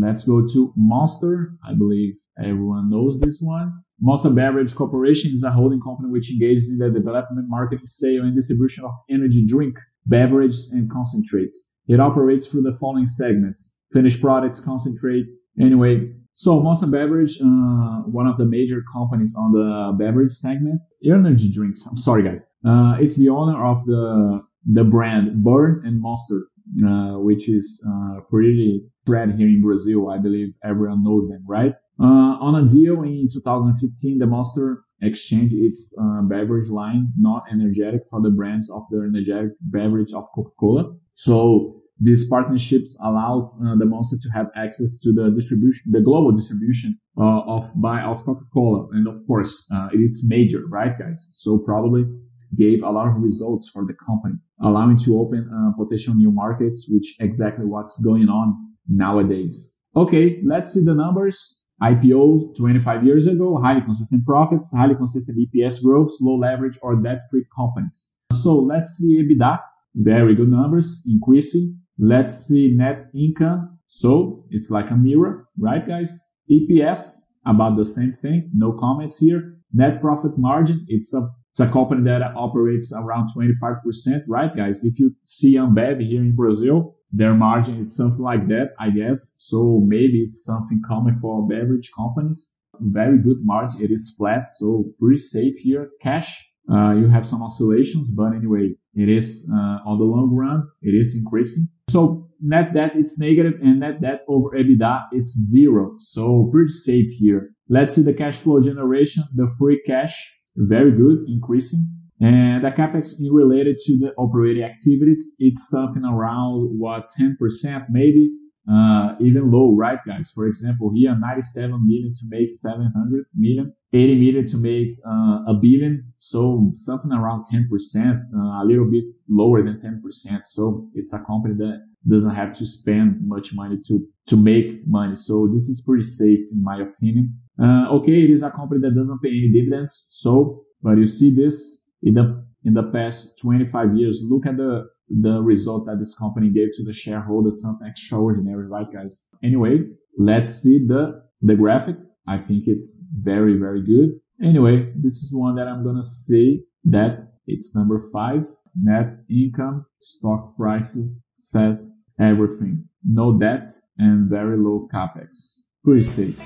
let's go to Monster. I believe everyone knows this one. Monster Beverage Corporation is a holding company which engages in the development, marketing, sale, and distribution of energy drink, beverages, and concentrates. It operates through the following segments: finished products, concentrate. Anyway, so Monster Beverage, uh, one of the major companies on the beverage segment, energy drinks. I'm sorry, guys. Uh, it's the owner of the the brand Burn and Monster, uh, which is uh, pretty spread here in Brazil. I believe everyone knows them, right? Uh, on a deal in 2015, the Monster exchanged its uh, beverage line, not energetic, for the brands of the energetic beverage of Coca-Cola. So these partnerships allows uh, the Monster to have access to the distribution, the global distribution uh, of by of Coca-Cola, and of course uh, it's major, right, guys? So probably gave a lot of results for the company, allowing to open uh, potential new markets, which exactly what's going on nowadays. Okay, let's see the numbers. IPO 25 years ago, highly consistent profits, highly consistent EPS growth, low leverage or debt-free companies. So let's see EBITDA. Very good numbers, increasing. Let's see net income. So it's like a mirror, right guys? EPS, about the same thing. No comments here. Net profit margin, it's a it's a company that operates around 25%, right, guys? If you see Ambev here in Brazil, their margin is something like that, I guess. So maybe it's something common for beverage companies. Very good margin. It is flat, so pretty safe here. Cash, uh, you have some oscillations, but anyway, it is uh, on the long run, it is increasing. So net debt it's negative and net debt over EBITDA it's zero. So pretty safe here. Let's see the cash flow generation, the free cash very good, increasing. And the capex related to the operating activities, it's something around what 10% maybe, uh, even low, right, guys? For example, here 97 million to make 700 million, 80 million to make uh, a billion, so something around 10%, uh, a little bit lower than 10%. So it's a company that doesn't have to spend much money to to make money. So this is pretty safe in my opinion. Uh, okay, it is a company that doesn't pay any dividends. So, but you see this in the in the past 25 years. Look at the the result that this company gave to the shareholders. Something extraordinary, right, guys? Anyway, let's see the the graphic. I think it's very very good. Anyway, this is one that I'm gonna say that it's number five. Net income, stock prices says everything. No debt and very low capex. Pretty safe.